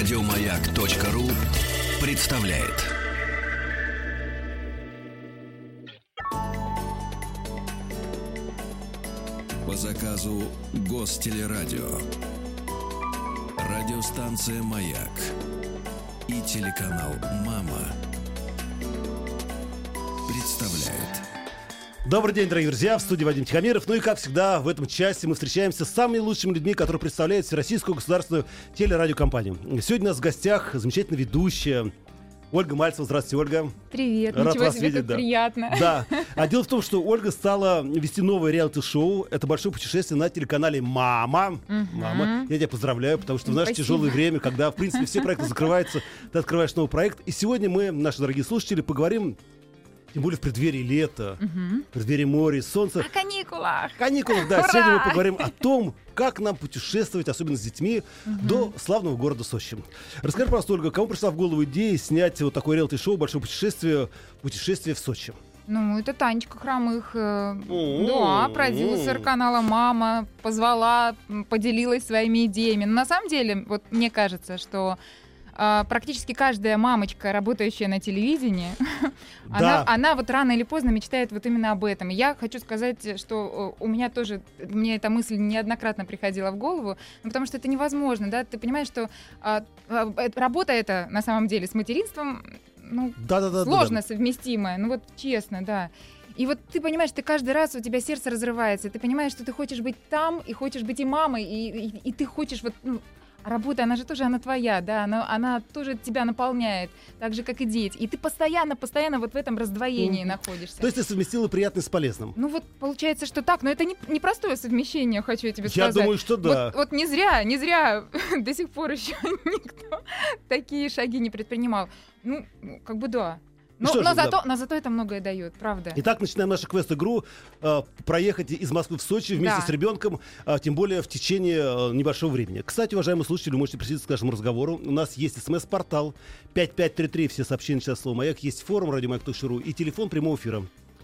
Радиомаяк.ру представляет. По заказу Гостелерадио. Радиостанция «Маяк» и телеканал «Мама» представляют. Добрый день, дорогие друзья, в студии Вадим Тихомиров. Ну и, как всегда, в этом части мы встречаемся с самыми лучшими людьми, которые представляют Всероссийскую государственную телерадиокомпанию. Сегодня у нас в гостях замечательная ведущая Ольга Мальцева. Здравствуйте, Ольга. Привет, Рад ничего вас себе, видеть, как да. приятно. Да. А дело в том, что Ольга стала вести новое реалити-шоу. Это большое путешествие на телеканале «Мама». «Мама». Я тебя поздравляю, потому что в наше Спасибо. тяжелое время, когда, в принципе, все проекты закрываются, ты открываешь новый проект. И сегодня мы, наши дорогие слушатели, поговорим, тем более в преддверии лета, в преддверии моря, солнца, О каникулах. каникулах, да. Ура! Сегодня мы поговорим о том, как нам путешествовать, особенно с детьми, до славного города Сочи. Расскажи, пожалуйста, Ольга, кому пришла в голову идея снять вот такое реалити-шоу «Большое путешествие», путешествие в Сочи? Ну, это Танечка Хромых. э. Да, продюсер канала «Мама». Позвала, поделилась своими идеями. Но на самом деле, вот мне кажется, что практически каждая мамочка, работающая на телевидении, она, она вот рано или поздно мечтает вот именно об этом. И я хочу сказать, что э, у меня тоже, мне эта мысль неоднократно приходила в голову, ну, потому что это невозможно, да, ты понимаешь, что а, а, э, работа эта на самом деле с материнством, ну, Да-да-да. сложно совместимое, ну вот честно, да. И вот ты понимаешь, ты каждый раз у тебя сердце разрывается, ты понимаешь, что ты хочешь быть там, и хочешь быть и мамой, и, и, и ты хочешь вот, ну, а работа, она же тоже, она твоя, да, она, она тоже тебя наполняет, так же, как и дети. И ты постоянно, постоянно вот в этом раздвоении Мгм. находишься. То есть ты совместила приятное с полезным? Ну вот получается, что так, но это не, непростое совмещение, хочу я тебе Я сказать. думаю, что да. Вот, вот не зря, не зря до сих пор еще никто такие шаги не предпринимал. Ну, как бы да. Но, ж, но да. зато, но зато это многое дает, правда. Итак, начинаем нашу квест-игру. э, проехать из Москвы в Сочи вместе Да. с ребенком, а, тем более в течение э, небольшого времени. Кстати, уважаемые слушатели, вы можете присоединиться к нашему разговору. У нас есть смс-портал 5533, все сообщения сейчас слово «Маяк». Есть форум радиомаяк.ру и телефон прямого эфира.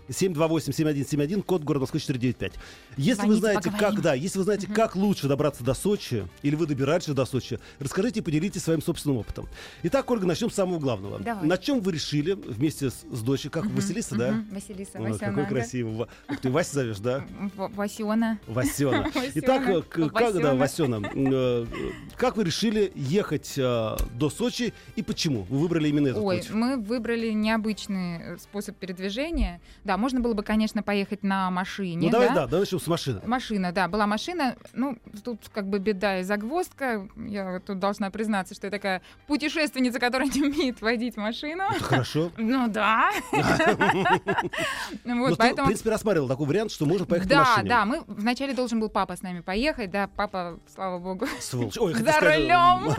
728-7171, код города Москвы 495. Если вы Звоните, знаете, как, поговорим. да, если вы знаете, как лучше добраться до Сочи, или вы добираетесь до Сочи, расскажите и поделитесь своим собственным опытом. Итак, Ольга, начнем с самого главного. Давай. На чем вы решили вместе с, с дочей, как Василиса, да? Василиса, Ой, Васяна. какой красивый. Ты, Вася зовешь, да? Васена. Васена. Итак, э, как, да, Васена. Э, как вы решили ехать э, до Сочи и почему? Вы выбрали именно этот Ой, путь? мы выбрали необычный способ передвижения. Да, можно было бы, конечно, поехать на машине. Ну давай, да? да, давай начнем с машины. Машина, да, была машина. Ну, тут как бы беда и загвоздка. Я тут должна признаться, что я такая путешественница, которая не умеет водить машину. Это хорошо. Ну да. Ну, Вот, ты, в поэтому... принципе, рассматривал такой вариант, что можно поехать на Да, машине. да, мы вначале должен был папа с нами поехать, да, папа, слава богу, Сволочь. Ой, за рулем.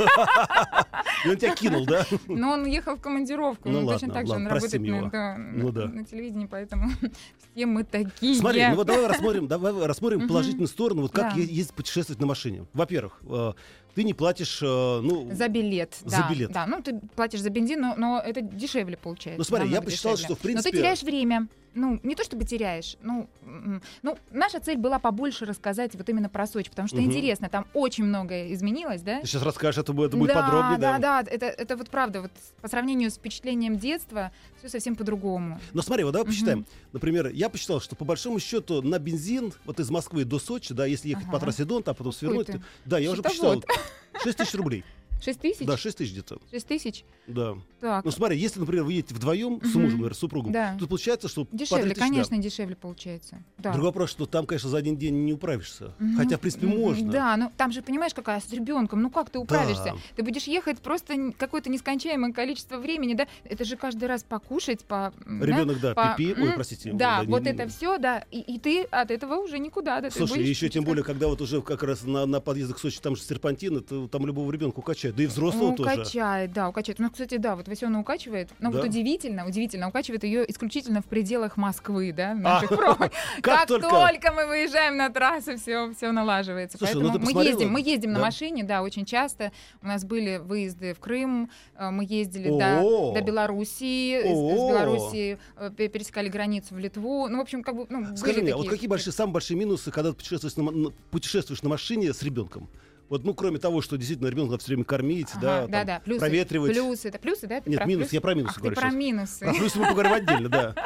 И он тебя кинул, да? Но он ехал в командировку, Ну ладно, точно так же он работает да, Ну да. на телевидении, поэтому все мы такие. Смотри, ну вот давай рассмотрим, давай рассмотрим положительную сторону, вот как Да. ездить путешествовать на машине. Во-первых, э, ты не платишь, э, ну, За билет. За да, билет. Да, ну ты платишь за бензин, но, но это дешевле получается. Ну, смотри, я посчитал, дешевле. что, в принципе- Но ты теряешь время. Ну, не то чтобы теряешь. Ну, ну, наша цель была побольше рассказать вот именно про Сочи, потому что Мгм. интересно, там очень многое изменилось, да? ты сейчас расскажешь, это будет, это будет да, подробнее, да? да, да, это, это вот правда, вот по сравнению с впечатлением детства, все совсем по-другому. Но смотри, вот давай Мгм. посчитаем. Например, я посчитал, что по большому счету на бензин вот из Москвы до Сочи, да, если ехать по Ага. трассе Дон, там потом свернуть, ты да, я уже посчитал, счетовод. 6 тысяч рублей. 6 тысяч? Да, 6 тысяч где-то. 6 тысяч? Да. Так, Ну смотри, если, например, вы едете вдвоем с Мгм. мужем, например, с супругом, Да. то получается, что дешевле, 3 тысячи, да. конечно, дешевле получается. Да. Другой вопрос, что там, конечно, за один день не управишься. Ну, Хотя, в принципе, можно. Да, но там же, понимаешь, какая с ребенком, ну как ты управишься? Да. Ты будешь ехать просто какое-то нескончаемое количество времени, да? Это же каждый раз покушать, по... м, да, Ребенок, да, по- пипи. Ой, простите. Да, не- вот не- это все, да, и, и ты от этого уже никуда, да. ты Слушай, еще тем более, когда вот уже как раз на, на подъездах к Сочи там же серпантин, это там любого ребенка укачает. Да и взрослого тоже. Укачает, да, укачает. Ну, кстати, да, вот Васена укачивает. Но Да? вот удивительно, удивительно, укачивает ее исключительно в пределах Москвы, да, наших пробах. Как только- мы выезжаем на трассу, все, все налаживается. Ну Поэтому ты мы ездим, мы ездим на машине, да, очень часто. У нас были выезды в Крым, э, мы ездили до, Белоруссии, из! Белоруссии э, пе- пересекали границу в Литву. Ну, в общем, как бы, ну, Скажи мне, а вот какие большие, самые большие минусы, когда путешествуешь на машине с ребенком? Вот, ну, кроме того, что действительно ребенка надо все время кормить, Ага, да, да, там, да, плюсы, проветривать. Плюсы, это плюсы, да? Нет, минус, плюсы? я про минусы Ах, говорю ты про сейчас. минусы. Про плюсы мы поговорим отдельно, да.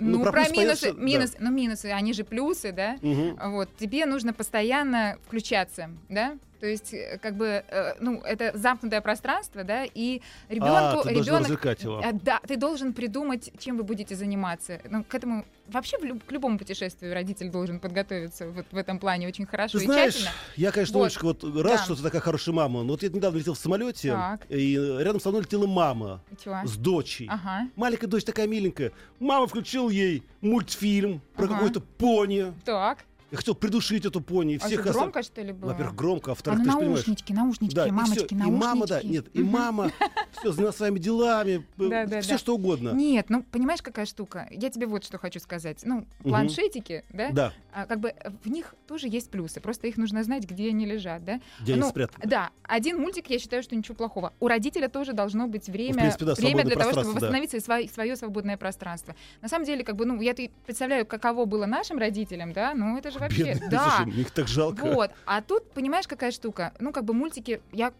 Ну, Ну, про про, плюсы, понятно, минусы, да. ну, минусы, они же плюсы, да? Вот, тебе нужно постоянно включаться, да? То есть, э, как бы, э, ну, это замкнутое пространство, да, и А, ребенку, ты должна ребенок, его. А, да, ты должен придумать, чем вы будете заниматься. Ну, к этому вообще люб- к любому путешествию родитель должен подготовиться вот в этом плане очень хорошо Ты и знаешь, тщательно. я, конечно, Вот. Олечка, вот рад, Да. что ты такая хорошая мама. Но вот я недавно летел в самолете, Так. и рядом со мной летела мама чего? с дочей. Ага. Маленькая дочь такая миленькая. Мама включил ей мультфильм про Ага. какое-то пони. Так. Я хотел придушить эту пони. и А всех что, остав- громко, что ли, было? Во-первых, громко, а а во-вторых, ну, ты же понимаешь. наушнички, наушнички, Да, и, мамочки, и наушнички. мама, да, нет, и мама все занялась своими делами, да, все что угодно. Нет, ну понимаешь, какая штука? Я тебе вот что хочу сказать. Ну, планшетики, да, Да, а, как бы э, в них тоже есть плюсы. Просто их нужно знать, где они лежат, да? где они ну, спрятаны. Да, один мультик, я считаю, что ничего плохого. У родителя тоже должно быть время, Ну, да, время для того, чтобы пространство, да. восстановить свое, свободное пространство. На самом деле, как бы, ну, я представляю, каково было нашим родителям, да? Ну, это же вообще, Бедные, да. мне их так жалко. Вот, а тут, понимаешь, какая штука? Ну, как бы мультики, я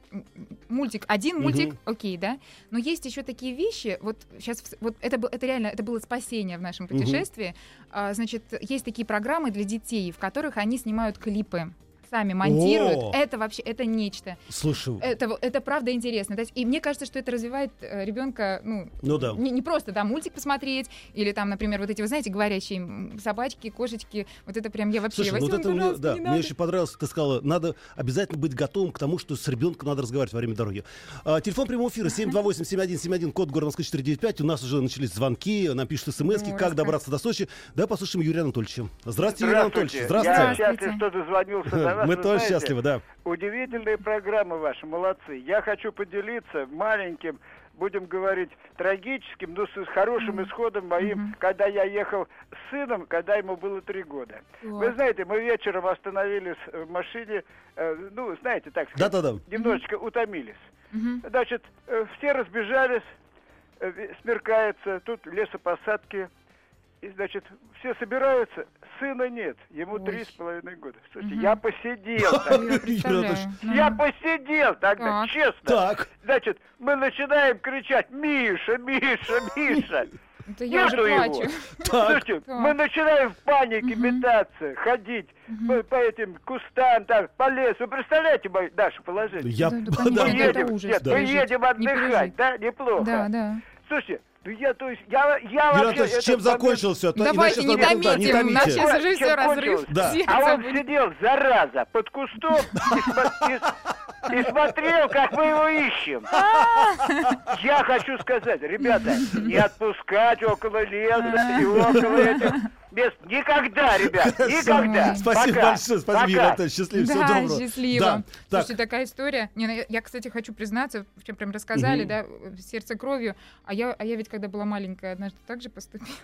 мультик, один мультик, окей, да, но есть еще такие вещи, вот сейчас, вот это, это реально, это было спасение в нашем путешествии, А, значит, есть такие программы для детей, в которых они снимают клипы, сами монтируют, О! это вообще, это нечто, Слушай, это, это правда интересно, То есть, и мне кажется, что это развивает ребенка, ну, ну да. не, не просто, да, мультик посмотреть, или там, например, вот эти, вы знаете, говорящие собачки, кошечки, вот это прям я вообще... Слушай, ну вот «Василий, это мне, да, не мне надо». очень понравилось, ты сказала, надо обязательно быть готовым к тому, что с ребенком надо разговаривать во время дороги. А, телефон прямого эфира 728-7171, код города Москвы 495. У нас уже начались звонки, нам пишут смс Ну, как добраться до Сочи. Давай послушаем Юрия Анатольевича. Здравствуйте, Юрий Анатольевич. Я Здравствуйте. счастлив, что дозвонился до. Мы Вы тоже знаете, счастливы, да. Удивительные программы ваши, молодцы. Я хочу поделиться маленьким, будем говорить, трагическим, но с хорошим исходом моим, Мгм. когда я ехал с сыном, когда ему было три года. Вы Вот. знаете, мы вечером остановились в машине, э, ну, знаете, так сказать, Да-да-да. немножечко утомились. Мгм. Значит, э, все разбежались, э, смеркается, тут лесопосадки. И, значит, все собираются, сына нет, ему три с половиной года. Слушайте, Мгм. я посидел тогда. Я. Я Ну. посидел тогда, Так. честно. Так. Значит, мы начинаем кричать «Миша, Миша, Миша!» Это я уже Нету его. плачу. Так. Слушайте, Так. мы начинаем в панике Мгм. метаться, ходить по, по этим кустам, там, по лесу. Вы представляете мое, наше положение? Я, Да, да, да, конечно, мы едем, ужас нет, мы едем отдыхать, да, неплохо. Да, да. Слушайте, ну я, то есть, я, я Юрий вообще... Анатольевич, чем закончилось все? Давайте не томите, у нас сейчас уже все разрыв. Да. А он сидел, зараза, под кустом и смотрел, как мы его ищем. Я хочу сказать, ребята, не отпускать около леса и около этих мест. Никогда, ребят, никогда. Спасибо Пока. большое, спасибо. Юрий Анатольевич, счастливо, всего доброго. счастливо. Да, так, Слушайте, такая история. Не, ну, я, кстати, хочу признаться, в чем прям рассказали, да, сердце кровью. А я, а я ведь, когда была маленькая, однажды так же поступила.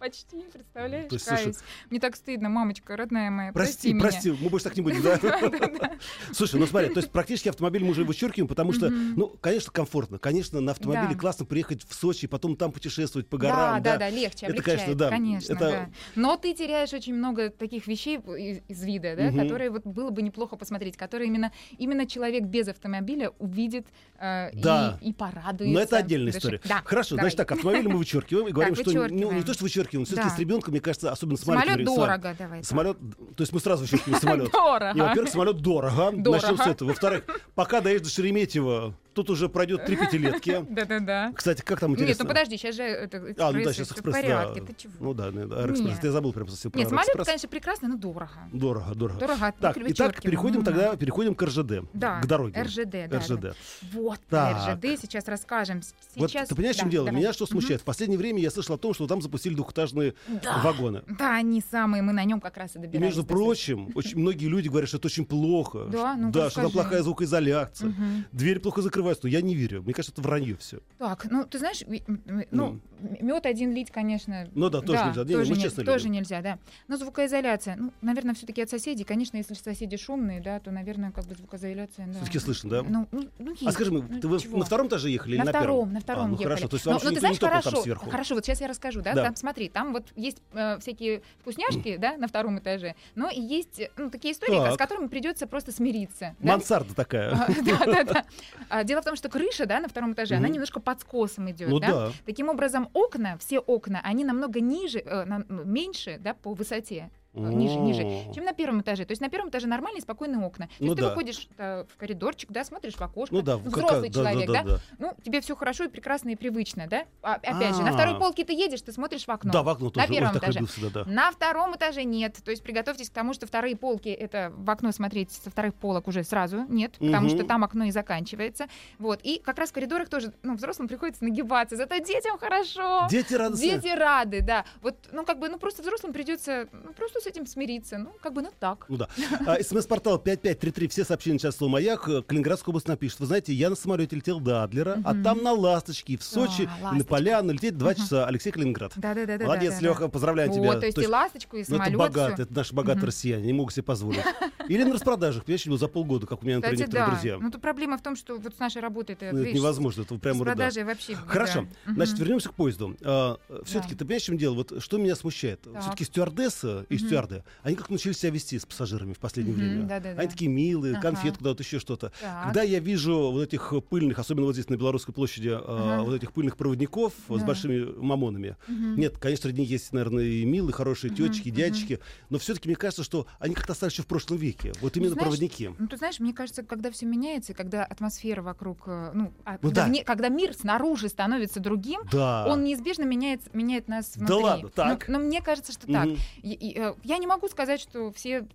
Почти, представляешь, То есть, слушай. Мне так стыдно, мамочка, родная моя, Прости, прости, прости, мы больше так не будем, да? Слушай, ну смотри, то есть практически автомобиль мы уже вычеркиваем, потому что, ну, конечно, комфортно. Конечно, на автомобиле Да. классно приехать в Сочи, потом там путешествовать по Да, горам. да, да, легче, Это, конечно, да. конечно, да. Но ты теряешь очень много таких вещей из, вида, да, которые вот было бы неплохо посмотреть, которые именно именно человек без автомобиля увидит э, Да. и, порадуется. Но это отдельная история. Да, Хорошо, значит так, автомобиль мы вычеркиваем и говорим, что ну, не вычеркиваем. то, что вычеркиваем, все-таки Да. с ребенком, мне кажется, особенно Самолет ребенком, с вами. дорого, давай. Самолет, то есть мы сразу вычеркиваем самолет. Дорого. И, во-первых, самолет дорого. Дорого. Начнем с этого. Во-вторых, пока доедешь до Шереметьево, тут уже пройдет три пятилетки. Да-да-да. Кстати, как там Нет, интересно? ну подожди, сейчас же это А, ну да, экспресс, сейчас экспресс, порядке, да. ты чего? Ну да. Нет. Я забыл прям совсем Нет, самолет, конечно, прекрасно, но дорого. Дорого, дорого. Дорого, Так, итак, переходим Ну, тогда, да. переходим к РЖД. Да, К дороге. РЖД, да, РЖД. Вот. РЖД сейчас расскажем. Вот Сейчас, ты понимаешь, чем дело? Меня что смущает? В последнее время я слышал о том, что там запустили двухэтажные вагоны. Да, они самые, мы на нем как раз и добирались. между прочим, очень многие люди говорят, что это очень плохо. Да, ну-ка да, что там плохая звукоизоляция. Мгм. Двери плохо закрываются. Скрываются, но я не верю. Мне кажется, это вранье все. Так, ну ты знаешь, м- ну, мед один лить, конечно. Ну да, тоже нельзя. Не, не, тоже, не- честно тоже любим. нельзя, да. Но звукоизоляция, ну, наверное, все-таки от соседей. Конечно, если соседи шумные, да, то, наверное, как бы звукоизоляция, да. Все-таки слышно, да? Ну, ну, ну, А есть. скажи мне, Ну, ты вы чего? на втором этаже ехали на или на втором, первом? на втором а, ну ехали. хорошо, то есть но, вам но никто ты знаешь, хорошо, там сверху. хорошо, вот сейчас я расскажу, да, Да. там смотри, там вот есть э, всякие вкусняшки, да, на втором этаже, но и есть, э, ну, такие истории, Так. с которыми придется просто смириться. да. Мансарда такая. А, Да, да, да. Дело в том, что крыша, да, на втором этаже, она Мгм. немножко под скосом идет, Ну да. да. Таким образом, окна, все окна, они намного ниже, э, на- меньше, да, по высоте. Э, Ниже, ниже, чем на первом этаже. То есть на первом этаже нормальные, спокойные окна. То Ну есть ты выходишь э, в коридорчик, да, смотришь в окошко. Ну взрослый человек, да, Ну, тебе все хорошо и прекрасно и привычно, да? А, опять же, на второй А. полке ты едешь, ты смотришь в окно. Да, в окно тоже. Ой, первом этаже. На втором этаже нет. То есть приготовьтесь к тому, что вторые полки это в окно смотреть со вторых полок уже сразу нет, потому что там окно и заканчивается. Вот. И как раз в коридорах тоже, ну, взрослым приходится нагибаться. Зато детям хорошо. Дети радостны. Дети рады, да. Вот, ну, как бы, ну, просто взрослым придется, ну, просто с этим смириться. Ну, как бы, ну, так. Ну да. А, СМС-портал 5533, все сообщения сейчас слово «Маяк». Э, Калининградская область напишет. Вы знаете, я на самолете летел до Адлера, а там на «Ласточке» в Сочи А, на. Поляну лететь два часа. Алексей Калининград. Да-да-да. Молодец, Леха, поздравляю тебя. Вот, то есть, и ласточку, и ну, это самолет. богатые, всё. это наши богатые россияне, не могут себе позволить. Или на распродажах, понимаешь, ну, за полгода, как у меня, например, Кстати, некоторые да. друзья. Ну, тут проблема в том, что вот с нашей работой это, Ну, это невозможно, это прямо с да. вообще беда. Хорошо. Мгм. Значит, вернемся к поезду. все-таки, Да. ты понимаешь, в чем дело? Вот что меня смущает? Так. Все-таки стюардесса и Мгм. стюарды, они как научились себя вести с пассажирами в последнее Мгм, время. да-да-да. Они такие милые, Ага. конфет куда-то еще что-то. Так. Когда я вижу вот этих пыльных, особенно вот здесь на Белорусской площади, э, Ага. вот этих пыльных проводников э, с Да. большими мамонами. Мгм. Нет, конечно, среди них есть, наверное, и милые, хорошие тетечки, дядечки, но все-таки мне кажется, что они как-то остались еще в прошлом веке. Вот именно знаешь, проводники. Ну, ты знаешь, мне кажется, когда все меняется, когда атмосфера вокруг, э, ну, а Ну когда, да. вне- когда мир снаружи становится другим, Да. он неизбежно меняет, меняет нас внутри. ладно, Ну, так. Но, мне кажется, что так. Мгм. И- и, э, я не могу сказать, что все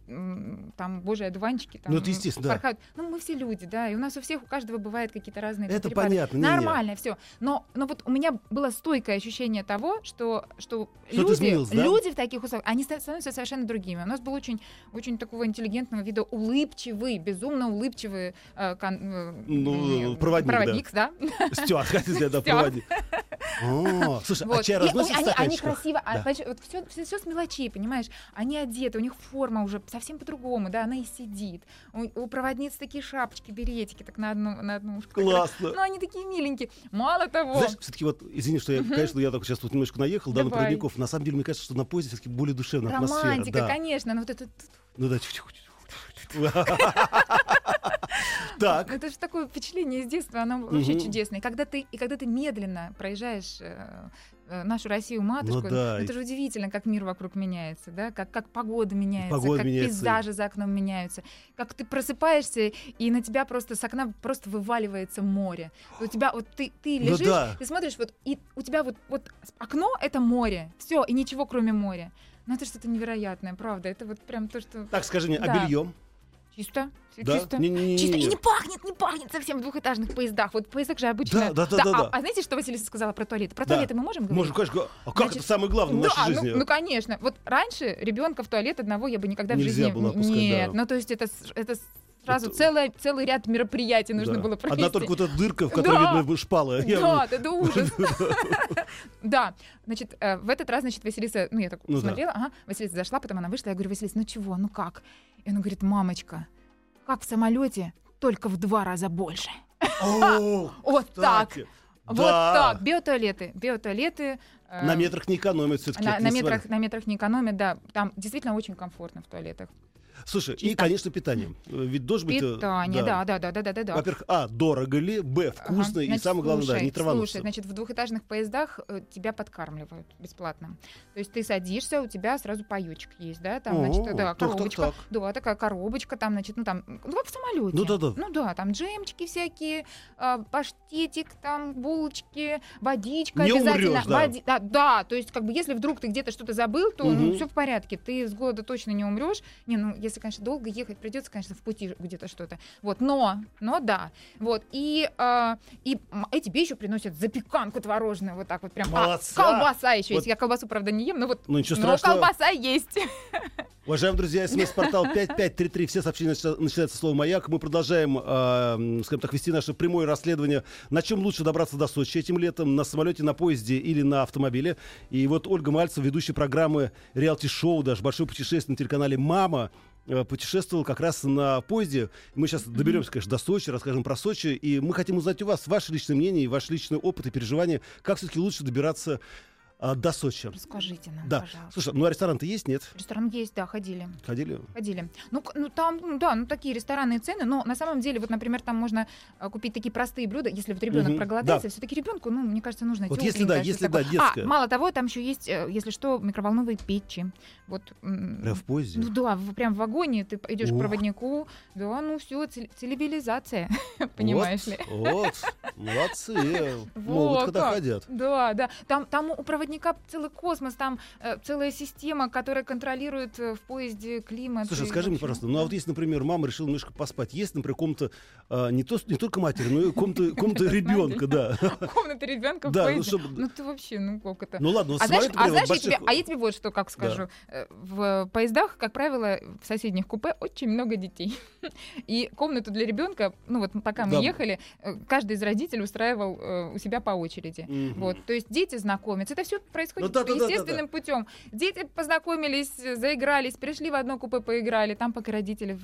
там божьи одуванчики там Ну, это естественно, да. порхают. Ну, мы все люди, да, и у нас у всех, у каждого бывают какие-то разные Это перепады. понятно. Нормально все. Но, но вот у меня было стойкое ощущение того, что, что Что-то люди, да? люди в таких условиях, они ста- становятся совершенно другими. У нас был очень, очень такого интеллигентного вида улыбчивый, безумно улыбчивый э, кон- э, Ну, м, проводник, да. да. Стюард, хотите да, проводник. О, Слушай, а Вот. чай И разносят в они, красиво, а, Да. вот все, все, с мелочей, понимаешь? Они одеты, у них форма уже совсем по-другому, да, она и сидит. У, у проводниц такие шапочки, беретики, так на одну, на одну ушко. Классно. Ну, они такие миленькие. Мало того, Знаешь, все-таки вот, извини, что я, конечно, я только сейчас тут немножко наехал, да, на проводников. На самом деле, мне кажется, что на поезде все-таки более душевная атмосфера. романтика, да. конечно, но вот это, Ну да, тихо-тихо. Так. это же такое впечатление из детства, оно вообще чудесное. И когда ты, и когда ты медленно проезжаешь э, э, нашу Россию матушку, Ну да, это же удивительно, как мир вокруг меняется, да, как, как погода меняется, погода как меняется. пейзажи за окном меняются, как ты просыпаешься и на тебя просто с окна просто вываливается море. У тебя вот ты ты Ну лежишь, да. ты смотришь вот и у тебя вот вот окно это море, все и ничего кроме моря. Ну это что-то невероятное, правда. Это вот прям то, что Так, скажи мне, а Да. Чисто, Да? чисто. Не-не-не-не. Чисто и не пахнет, не пахнет совсем в двухэтажных поездах. Вот поездах же обычно. Да, да, да, да, а, да. а знаете, что Василиса сказала про туалеты? Про Да. туалеты мы можем говорить? Можно, конечно, а как Значит, это самое главное в да, нашей ну- жизни? Ну, конечно. Вот раньше ребенка в туалет одного я бы никогда Нельзя в жизни... было пускать, Нет, да. ну то есть это, это сразу Это- целое, целый ряд мероприятий нужно Да. было провести. Одна только вот эта дырка, в которой Да. видно шпала. Я- Да, это ужас. Да, значит, э, в этот раз, значит, Василиса, ну, я так Ну да. смотрела, ага, Василиса зашла, потом она вышла, я говорю, Василиса, ну чего, ну как? И она говорит, мамочка, как в самолете, только в два раза больше. Вот так. Вот Да. так. Биотуалеты. Биотуалеты. э, На метрах не экономят все-таки. на, на метрах, на метрах не экономят, да. Там действительно очень комфортно в туалетах. Слушай, и, Чисто. конечно, питание. Э, Ведь должен быть... э, Питание, да, да, да, да, да, да. да. Во-первых, а, дорого ли, б, Ага. вкусно, и Значит, самое главное, да, слушай, не травануться. Слушай, значит, в двухэтажных поездах э, тебя подкармливают бесплатно. То есть ты садишься, у тебя сразу паёчек есть, да, там, О, значит, да, так, так, коробочка. так. Да, такая коробочка, там, значит, ну там, ну как в самолете. Ну да-да. Ну да, там джемчики всякие, а, паштетик, там, булочки, водичка Не обязательно. умрёшь, да. Води- да, да, то есть как бы если вдруг ты где-то что-то забыл, то Мгм. ну, все в порядке, ты с голода точно не умрешь. Не, ну если, конечно, долго ехать придется, конечно, в пути где-то что-то. Вот, но, но да, вот и а, и и тебе еще приносят запеканку творожную, вот так вот прям. А, Молодца! колбаса еще Вот. есть. Я колбасу, правда, не ем, но вот. Ну но страшного. колбаса есть. Уважаемые друзья, смс-портал 5533, все сообщения начи- начинаются словом «Маяк». Мы продолжаем, э, скажем так, вести наше прямое расследование, на чем лучше добраться до Сочи этим летом, на самолете, на поезде или на автомобиле. И вот Ольга Мальцева, ведущая программы реалити-шоу, даже «Большое путешествие» на телеканале «Мама», э, путешествовал как раз на поезде. Мы сейчас доберемся, конечно, до Сочи, расскажем про Сочи. И мы хотим узнать у вас ваше личное мнение, и ваш личный опыт и переживания, как все-таки лучше добираться а, до Сочи. Расскажите нам, Да. пожалуйста. Слушай, ну а ресторан-то есть, нет? Ресторан есть, да, ходили. Ходили? Ходили. Ну, ну там, ну, да, ну такие ресторанные цены, но на самом деле, вот, например, там можно а, купить такие простые блюда, если вот ребенок Мгм, проголодается, все-таки ребенку, ну, мне кажется, нужно Вот если да, если да, детское. А, мало того, там еще есть, э, если что, микроволновые печи. Вот. м, Прям в поезде? Ну да, в- прям в вагоне ты идешь к проводнику, да, ну все, цивилизация, понимаешь ли. Вот, молодцы. Могут, Вот когда как. хотят. Да, да. Там, там у проводника целый космос, там э, целая система, которая контролирует э, в поезде климат. Слушай, и скажи мне, пожалуйста, ну а вот если, например, мама решила немножко поспать, есть, например, комната а, не, то, не только матери, но и комната, комната ребенка, да. Комната ребенка в Да, ну, поезде. чтобы- Ну ты вообще, ну как это? Ну ладно, А знаешь, а, знаешь я больших- тебе, а я тебе вот что как скажу. Э, В поездах, как правило, в соседних купе очень много детей. И комнату для ребенка, ну вот пока мы ехали, э, каждый из родителей устраивал э, у себя по очереди. Вот, то есть дети знакомятся. Это все происходит Ну да, да, да, да, естественным путем. Дети познакомились, заигрались, пришли в одно купе, поиграли, там пока родители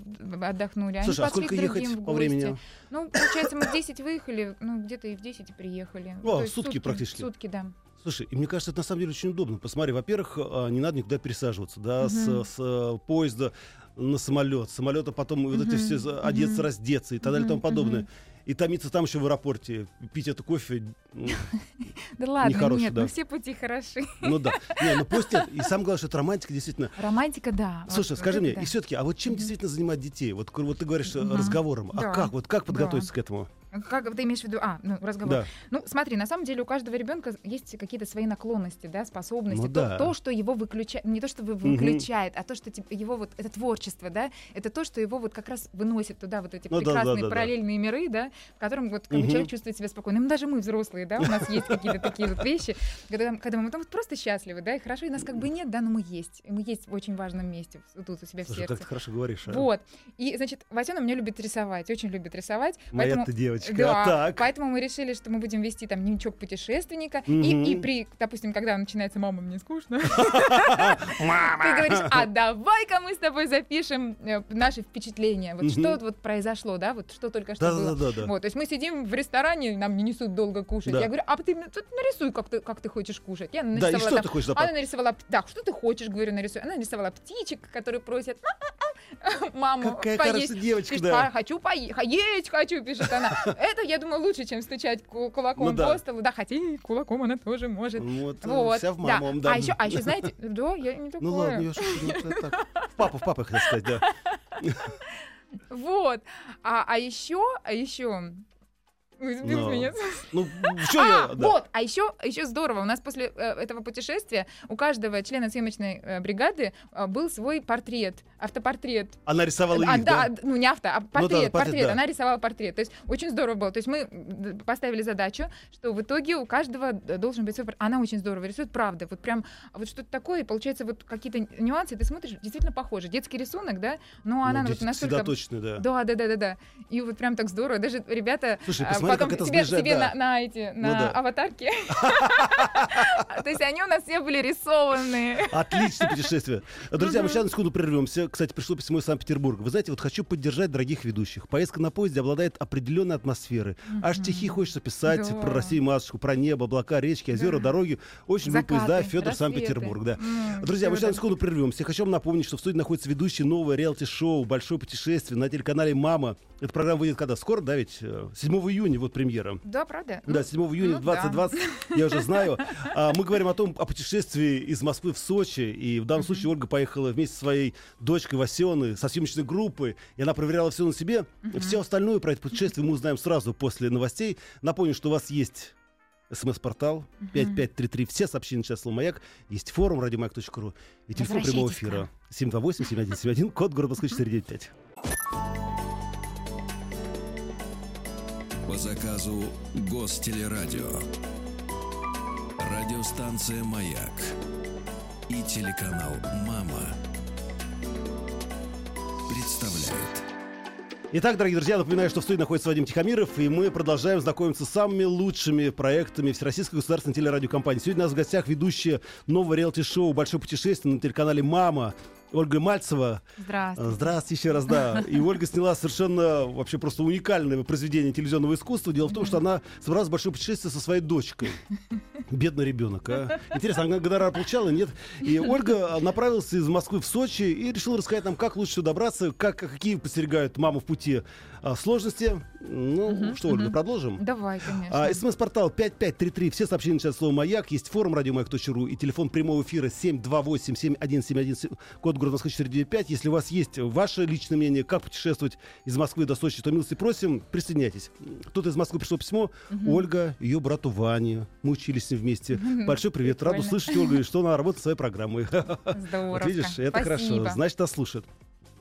отдохнули. Они Слушай, а пошли сколько ехать в по времени? Ну, получается, мы в 10 выехали, ну, где-то и в 10 и приехали. О, То есть сутки практически. Сутки, да. Слушай, и мне кажется, это на самом деле очень удобно. Посмотри, во-первых, а, не надо никуда пересаживаться, да, с, Мгм. с, э, поезда на самолет, с самолета потом вот эти все одеться, мгм. раздеться и так далее и тому подобное. мгм. И томиться там еще в аэропорте, пить это кофе, Да ладно, нет, ну все пути хороши. ну да. Не, ну нет. И самое главное, что это романтика действительно. Романтика, да. Слушай, скажи мне, и все-таки, а вот чем действительно занимать детей? Вот, ты говоришь э, разговором. А как? Вот как подготовиться к этому? Как ты имеешь в виду? А, ну, разговор. Да. Ну, смотри, на самом деле у каждого ребенка есть какие-то свои наклонности, да, способности. Ну то, да. то, что его выключает, не то, что Мгм. выключает, а то, что типа, его вот это творчество, да, это то, что его вот как раз выносит туда вот эти Ну да, да, прекрасные да, да. параллельные миры, да, в котором вот Мгм. человек чувствует себя спокойно. Ну, даже мы взрослые, да, у нас есть какие-то такие вот вещи, когда, мы там просто счастливы, да, и хорошо, и нас как бы нет, да, но мы есть, мы есть в очень важном месте тут у себя в сердце. как ты хорошо говоришь. а. Вот. И, значит, Васёна меня любит рисовать, очень любит рисовать. Моя ты девочка. Да, А так. поэтому мы решили, что мы будем вести там дневничок путешественника. Мгм. И, и при, допустим, когда начинается «мама, мне скучно», ты говоришь, а давай-ка мы с тобой запишем э, наши впечатления. Вот что вот произошло, да, вот что только что было. Вот, то есть мы сидим в ресторане, нам не несут долго кушать. Да. Я говорю, а ты нарисуй, как ты, как ты хочешь кушать. Я Да, и нарисовала что там- ты хочешь она нарисовала, да, что ты хочешь, говорю, нарисуй. Она нарисовала птичек, которые просят маму Какая поесть. девочка, Пишет, да. «А, хочу поесть, есть хочу, пишет она. Это, я думаю, лучше, чем стучать ку- кулаком Ну да. по столу. Да, хотя и кулаком она тоже может. Вот, э, Вот, вся в да. маму, да. А еще, а еще, знаете, да, я не такое. Ну ладно, я шучу, ну. В папу, в папу, хотел сказать, да. Вот. А, а еще, а еще. Сбил Ну. Ну, что я... А, да. вот, а еще, еще здорово. У нас после э, этого путешествия у каждого члена съемочной э, бригады э, был свой портрет, автопортрет. Она рисовала А, их, да, ну не авто, а да, портрет, портрет. Она рисовала портрет. То есть очень здорово было. То есть мы поставили задачу, что в итоге у каждого должен быть свой портрет. Она очень здорово рисует, правда. Вот прям вот что-то такое, и получается вот какие-то нюансы, ты смотришь, действительно похоже. Детский рисунок, да, но она Ну, вот дети настолько... всегда точно, да. Да, да, да, да, да. И вот прям так здорово. Даже ребята Слушай, а, посмотри, потом как это себе, сближает, себе да. на, на эти, на да. аватарки. То есть они у нас все были рисованные. Отличное путешествие. Друзья, мы сейчас на секунду прервемся. Кстати, пришло письмо из Санкт-Петербурга. Вы знаете, вот хочу поддержать дорогих ведущих. Поездка на поезде обладает определенной атмосферой. Аж стихи хочется писать про Россию матушку, про небо, облака, речки, озера, дороги. Очень люблю Закаты, поезда. Федор. Санкт-Петербург, да. Друзья, мы сейчас на секунду прервемся. Хочу вам напомнить, что в студии находится ведущий нового реалити-шоу «Большое путешествие» на телеканале «Мама». Эта программа выйдет когда? Скоро, да, ведь? Э, 7 июня, вот премьера. Да, правда? Да, 7 июня ну да. 2020, я уже знаю. А, мы говорим о том, о путешествии из Москвы в Сочи. И в данном случае Ольга поехала вместе со своей дочкой Васеной, со съемочной группы. И она проверяла все на себе. Все остальное про это путешествие мы узнаем сразу после новостей. Напомню, что у вас есть смс-портал 5533. Все сообщения сейчас слово «Маяк». Есть форум радиомаяк.ру и телефон прямого эфира нам. 728-7171, код города Москвы 495. По заказу Гостелерадио. Радиостанция «Маяк» и телеканал «Мама» представляют. Итак, дорогие друзья, напоминаю, что в студии находится Вадим Тихомиров, и мы продолжаем знакомиться с самыми лучшими проектами Всероссийской государственной телерадиокомпании. Сегодня у нас в гостях ведущая нового реалити-шоу «Большое путешествие» на телеканале «Мама». Ольга Мальцева. Здравствуйте. Здравствуйте еще раз, да. И Ольга сняла совершенно вообще просто уникальное произведение телевизионного искусства. Дело в том, что она собралась в большое путешествие со своей дочкой. Бедный ребенок, а. Интересно, она гонорар получала, нет? И Ольга направилась из Москвы в Сочи и решила рассказать нам, как лучше добраться, как, какие подстерегают маму в пути а, сложности. Ну, Мгм, что, Ольга, мгм. продолжим? Давай, конечно. А, СМС-портал 5533. Все сообщения сейчас слово «Маяк». Есть форум радиомаяк.ру и телефон прямого эфира 728-7171, код города Москвы 495. Если у вас есть ваше личное мнение, как путешествовать из Москвы до Сочи, то милости просим, присоединяйтесь. Тут из Москвы пришло письмо. Ольга, ее брату Ване. Мы учились с ним вместе. Большой привет. Рад Прикольно. услышать, Ольга, и что она работает своей программой. Здорово. Вот видишь, это хорошо. Значит, нас слушают.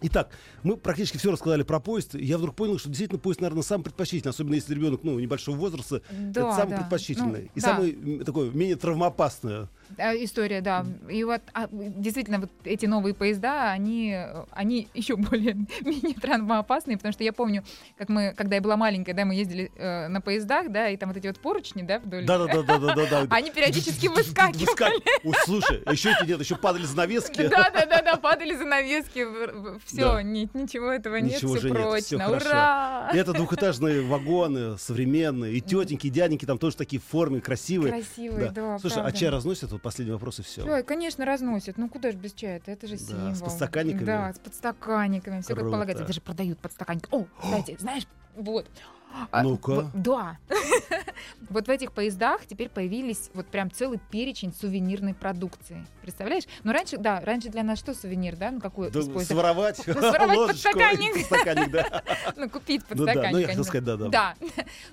Итак, мы практически все рассказали про поезд. Я вдруг понял, что действительно поезд, наверное, самый предпочтительный, особенно если ребенок ну, небольшого возраста. Да, это самый да. предпочтительный. Ну, и да. самый такой менее травмоопасный. А, История, да. И вот а, действительно вот эти новые поезда, они, э, они еще более менее травмоопасные, потому что я помню, как мы, когда я была маленькая, да, мы ездили э, на поездах, да, и там вот эти вот поручни, да, вдоль. Да, да, да, да, да, да, да. Они периодически выскакивали. Ой, слушай, а еще эти нет, еще падали занавески. Да, да, да, да, падали занавески. Все, Да. ничего этого нет, Ничего все же нет, всё прочно. хорошо. Ура! И это двухэтажные вагоны, современные. И тетеньки, и дяденьки там тоже такие в форме, красивые. Красивые, да. Слушай, а правда. чай разносят? Последний вопрос и все. Ой, конечно, разносят. Ну куда же без чая Это же Да, символ. с подстаканниками? Да, с подстаканниками. Все как полагается. Даже продают подстаканники. О, кстати, знаешь, вот. А, Ну-ка. вот- Да. Вот в этих поездах теперь появились вот прям целый перечень сувенирной продукции. Представляешь? Ну раньше, да, раньше для нас что сувенир, да? Ну какой Да, использовать? своровать, своровать ложечку, подстаканник. подстаканник, да. Ну, купить Ну да, подстаканник. ну я хотел сказать, да, да. Да.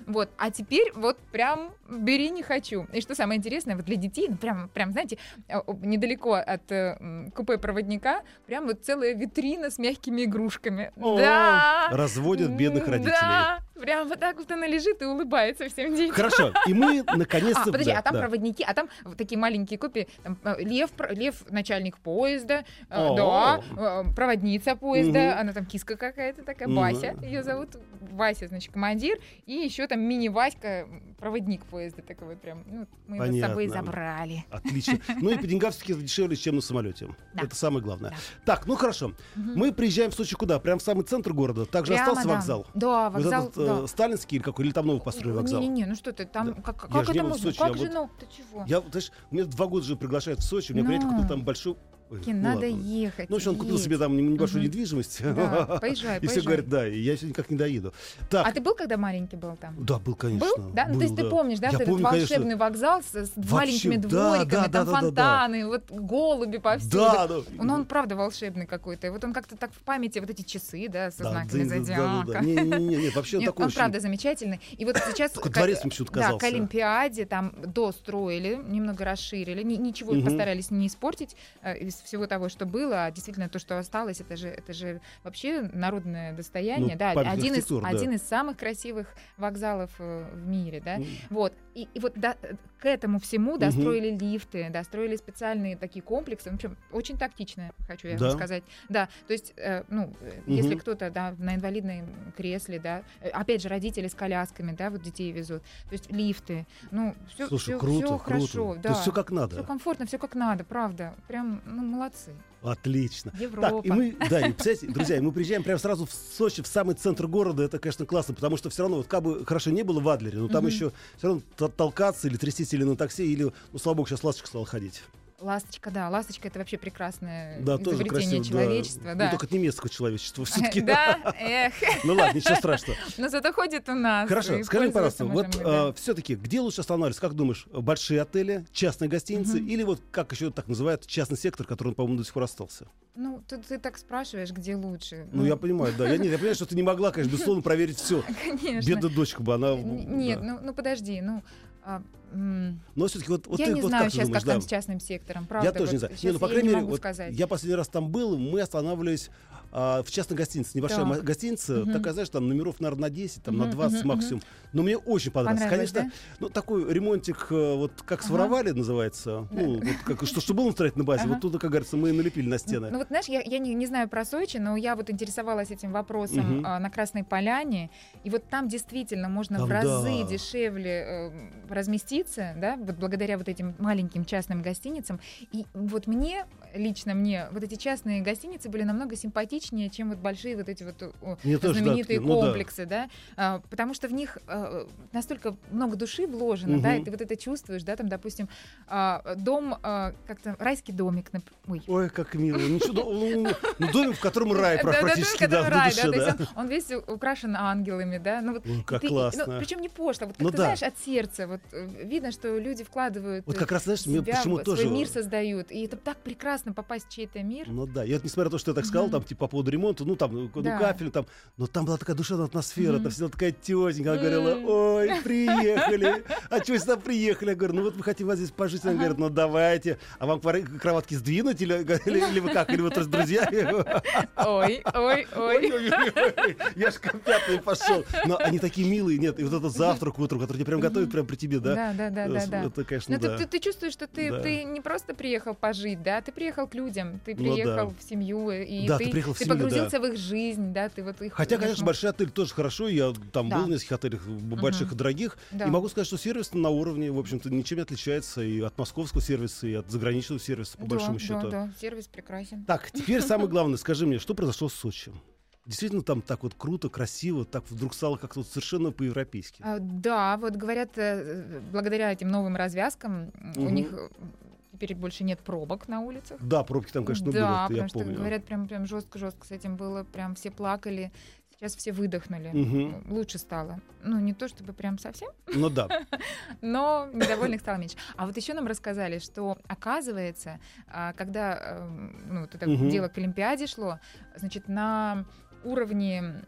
Вот. А теперь вот прям бери не хочу. И что самое интересное, вот для детей, ну прям, прям, знаете, а, недалеко от э, купе проводника, прям вот целая витрина с мягкими игрушками. О, Да. Разводят бедных родителей. Да. Прям вот так вот она лежит и улыбается всем детям. Хорошо, и мы наконец-то... А, подожди, да, а там да. проводники, а там вот такие маленькие копии. Там, э, лев, лев начальник поезда, э, да, э, проводница поезда, Мгм. она там киска какая-то такая. Бася, ее зовут Вася, значит, командир, и еще там мини-Васька, проводник поезда такой вот прям. Ну, мы его с собой Понятно. забрали. Отлично. Ну и по деньгам все-таки дешевле, чем на самолете. Да. Это самое главное. Да. Так, ну хорошо. Мы приезжаем в Сочи куда? Прям в самый центр города. Также Прямо, остался да. вокзал. Да, Вот вокзал, этот э, да. сталинский или какой? Или там новый построили вокзал? Не-не-не, ну что ты, там, Да. как, как это можно? Сочи, как я же, вот- ну, ты чего? Я, знаешь, меня два года же приглашают в Сочи. У меня приятель Ну. купил там большую... Ой, ну надо ладно. ехать. Ну, в общем, он купил едь. себе там небольшую Мгм. недвижимость. Да, поезжай, И все говорят, да, и я сегодня никак не доеду. Так, А ты был, когда маленький был там? да, был, конечно. Был? Да? Ну, то есть ты был, помнишь, да, Я вот этот помню, конечно. волшебный вокзал с, с Вообще, маленькими да, двориками, да, да, там да, да, да. фонтаны, вот голуби повсюду. Да, да. Ну, он правда волшебный какой-то. И вот он как-то так в памяти, вот эти часы, да, со Да, знаками да, да, да, зодиака. да. Не, не, не, не, вообще он такой он очень- правда замечательный. И вот сейчас... Только дворец мне почему-то Да, к. Олимпиаде там достроили, немного расширили. Ни- ничего постарались не испортить э, из всего того, что было. А действительно, то, что осталось, это же, это же вообще народное достояние. Ну, да, один из, да. один из самых красивых вокзалов э, в мире, да. М, Вот. И, и вот э, к этому всему Мгм. достроили лифты, достроили специальные такие комплексы. В общем, очень тактично, хочу я Да. вам сказать. Да, то есть, э, ну, Мгм. если кто-то, да, на инвалидном кресле, да, э, опять же, родители с колясками, да, вот детей везут, то есть лифты, ну, все, Слушай, круто, круто. хорошо, То да. есть все как Все надо. комфортно, все как надо, правда. Прям, ну, молодцы. Отлично. Европа. Так, и мы, да, и, представляете, друзья, мы приезжаем прямо сразу в Сочи, в самый центр города. Это, конечно, классно, потому что все равно, вот как бы хорошо не было в Адлере, но там Мгм. еще все равно толкаться или трястись или на такси, или, ну, слава богу, сейчас ласточка стала ходить. Ласточка, да, ласточка это вообще прекрасное Да, тоже изобретение красиво. да. человечества, Ну, да. только немецкого человечества все-таки. Да, эх. Ну ладно, ничего страшного. Но зато ходит у нас. Хорошо, скажи, пожалуйста, вот да. все-таки где лучше останавливаться? Как думаешь, большие отели, частные гостиницы или вот как еще так называют частный сектор, который, по-моему, до сих пор остался? Ну, ты, ты так спрашиваешь, где лучше. Ну, я понимаю, да. Я, не, я понимаю, что ты не могла, конечно, безусловно, проверить все. Конечно. Бедная дочка бы, она... Нет, да. ну, ну подожди, ну... а, Но все-таки вот, вот я ты не вот знаю как сейчас, думаешь, как там да? с частным сектором, правда. Я тоже не вот знаю. Не, ну, по крайней не мере, вот сказать. я последний раз там был, мы останавливались а, в частной гостинице, небольшая Так. гостиница, Мгм. такая, знаешь, там номеров, наверное, на 10, там, на Мгм, 20 мгм, максимум. Но мне очень понравилось. Понравилось, Конечно, ну, такой ремонтик, э, вот как Ага. своровали, называется. Ну, вот как, что, что было на базе, Ага. вот туда, как говорится, мы и налепили на стены. Ну вот знаешь, я, я не, не знаю про Сочи, но я вот интересовалась этим вопросом Мгм. а, на Красной Поляне, и вот там действительно можно Там в разы да. дешевле э, разместиться, да, вот благодаря вот этим маленьким частным гостиницам. И вот мне, лично мне, вот эти частные гостиницы были намного симпатичнее, чем вот большие вот эти вот о, Мне знаменитые такие, ну да. комплексы, да, А, потому что в них э, настолько много души вложено, да, и ты вот это чувствуешь, да, там, допустим, а, дом, а, как-то райский домик, нап- ой, Ой, как мило. Ничего, ну, ну, домик, в котором рай практически, да, в душе, да, он, весь украшен ангелами, да, ну вот как ты- классно. причем не пошло, вот как Ну ты знаешь от сердца, вот э, видно, что люди вкладывают Вот э, как раз, знаешь, мне почему тоже... свой мир создают, и это так прекрасно попасть в чей-то мир. Ну да, я вот несмотря на то, что я так сказал, там, типа, по поводу ремонта, ну, там, ну, Да. кафель, там, но там была такая душевная атмосфера, Мгм. там всегда такая тетенька, она говорила, ой, приехали, а чего сюда приехали? Я говорю, ну вот мы хотим вас здесь пожить, она говорит, ну давайте, а вам кроватки сдвинуть или, или, или вы как, или вы с друзьями? Ой, ой, ой. Я ж пятый пошел. Но они такие милые, нет, и вот этот завтрак утром, который тебе прям готовят прямо при тебе, да? Да, да, да, да. Это, конечно, Ну, ты, да. ты, ты чувствуешь, что ты, Да. ты не просто приехал пожить, да, ты приехал к людям, ты Ну да. приехал в семью, и Да, ты, ты приехал в семью, погрузился в их жизнь, да, ты вот их... Хотя, конечно, ну, большой отель тоже хорошо. Я там Да. был в нескольких отелях больших и дорогих. да. И могу сказать, что сервис на уровне, в общем-то, ничем не отличается и от московского сервиса, и от заграничного сервиса, по Да, большому да, счету. Да, сервис прекрасен. Так, теперь самое главное, скажи мне, что произошло в Сочи? Действительно там так вот круто, красиво, так вдруг стало как-то вот совершенно по-европейски. А, Да, вот говорят, э, благодаря этим новым развязкам м, у них э, теперь больше нет пробок на улицах. Да, пробки там, конечно, были, да, я потому что помню. говорят, прям прям жестко-жестко с этим было, прям все плакали. Сейчас все выдохнули. Мгм. Лучше стало. Ну, не то чтобы прям совсем, Ну да. но недовольных стало меньше. А вот еще нам рассказали, что оказывается, а, когда эм, ну, вот это Мгм. дело к Олимпиаде шло, значит, на уровне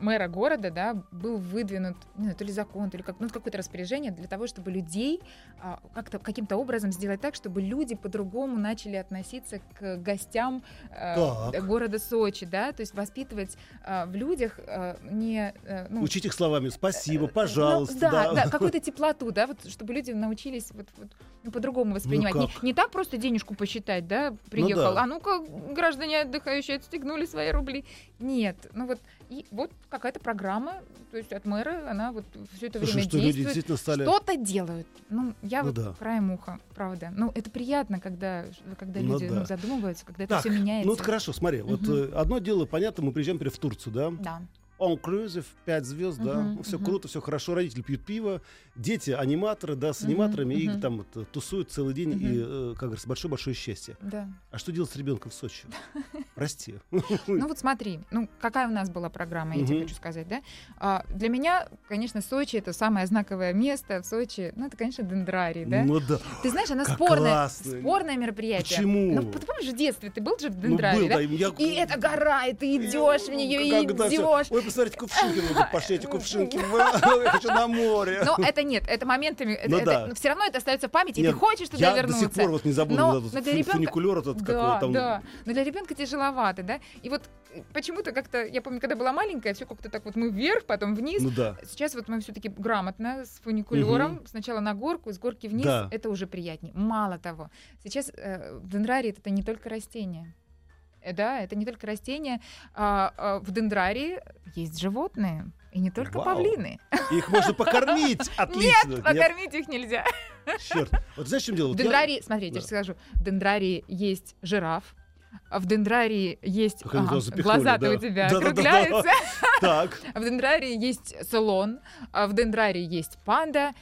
мэра города, да, был выдвинут, не знаю, то ли закон, то ли как, ну, какое-то распоряжение для того, чтобы людей а, как-то каким-то образом сделать так, чтобы люди по-другому начали относиться к гостям Так. города Сочи, да, то есть воспитывать а, в людях а, не э, ну, Учить их словами «спасибо», ну, «пожалуйста». да, да. да, какую-то теплоту, да, вот, чтобы люди научились вот, вот, ну, по-другому воспринимать. не, как? не так просто денежку посчитать, да, приехал, да. а ну-ка, граждане отдыхающие отстегнули свои рубли. Нет, ну вот, и вот какая-то программа, то есть от мэра, она вот все это Слушай, время что люди действует. действительно стали... Что-то делают. Ну, я Ну вот да. краем уха, правда. Ну, это приятно, когда, когда Ну люди да. ну, задумываются, когда это Так, все меняется. ну вот хорошо, смотри, вот Мгм. э, одно дело, понятно, мы приезжаем например, в Турцию, да? Да. All inclusive, 5 звезд, да, Мгм, все мгм. круто, все хорошо, родители пьют пиво, дети аниматоры, да, с аниматорами, и мгм. там вот, э, тусуют целый день, и, э, как говорится, большое-большое счастье. Да. А что делать с ребенком в Сочи? Прости. Ну вот смотри, ну какая у нас была программа, я тебе хочу сказать, да? А, для меня, конечно, Сочи это самое знаковое место в Сочи. Ну это, конечно, дендрарий, да? Ну да. Ты знаешь, она как спорное, мероприятие. Почему? Ну ты помнишь в детстве ты был же в Ну, дендрарии, да? да, и И это гора, и ты идешь в нее и идешь. Посмотрите, кувшинки, вот пошли эти кувшинки. Я хочу на море. Но это нет, это моментами, Ну да. все равно это остается в памяти, и ты хочешь туда Я вернуться. до сих пор вот не забуду Но- этот но для фу- ребенка- фуникулер этот Да, какой там. да. Но для ребенка тяжеловато, да? И вот почему-то как-то, я помню, когда была маленькая, все как-то так вот мы вверх, потом вниз. Ну да. Сейчас вот мы все-таки грамотно с фуникулером. Сначала на горку, с горки вниз. Да. Это уже приятнее. Мало того, сейчас э, дендрарий это не только растения. Э, Да, это не только растения. А, а, в дендрарии есть животные. И не только Вау. павлины. Их можно покормить. Отлично. Нет, покормить их нельзя. Черт. Вот знаешь, в чем дело? В я- дендрарии, смотри, я тебе Да. скажу, в дендрарии есть жираф, а в дендрарии есть... Как ага, глаза-то да. у тебя Да-да-да-да. округляются. Так. А в дендрарии есть слон, а в дендрарии есть панда,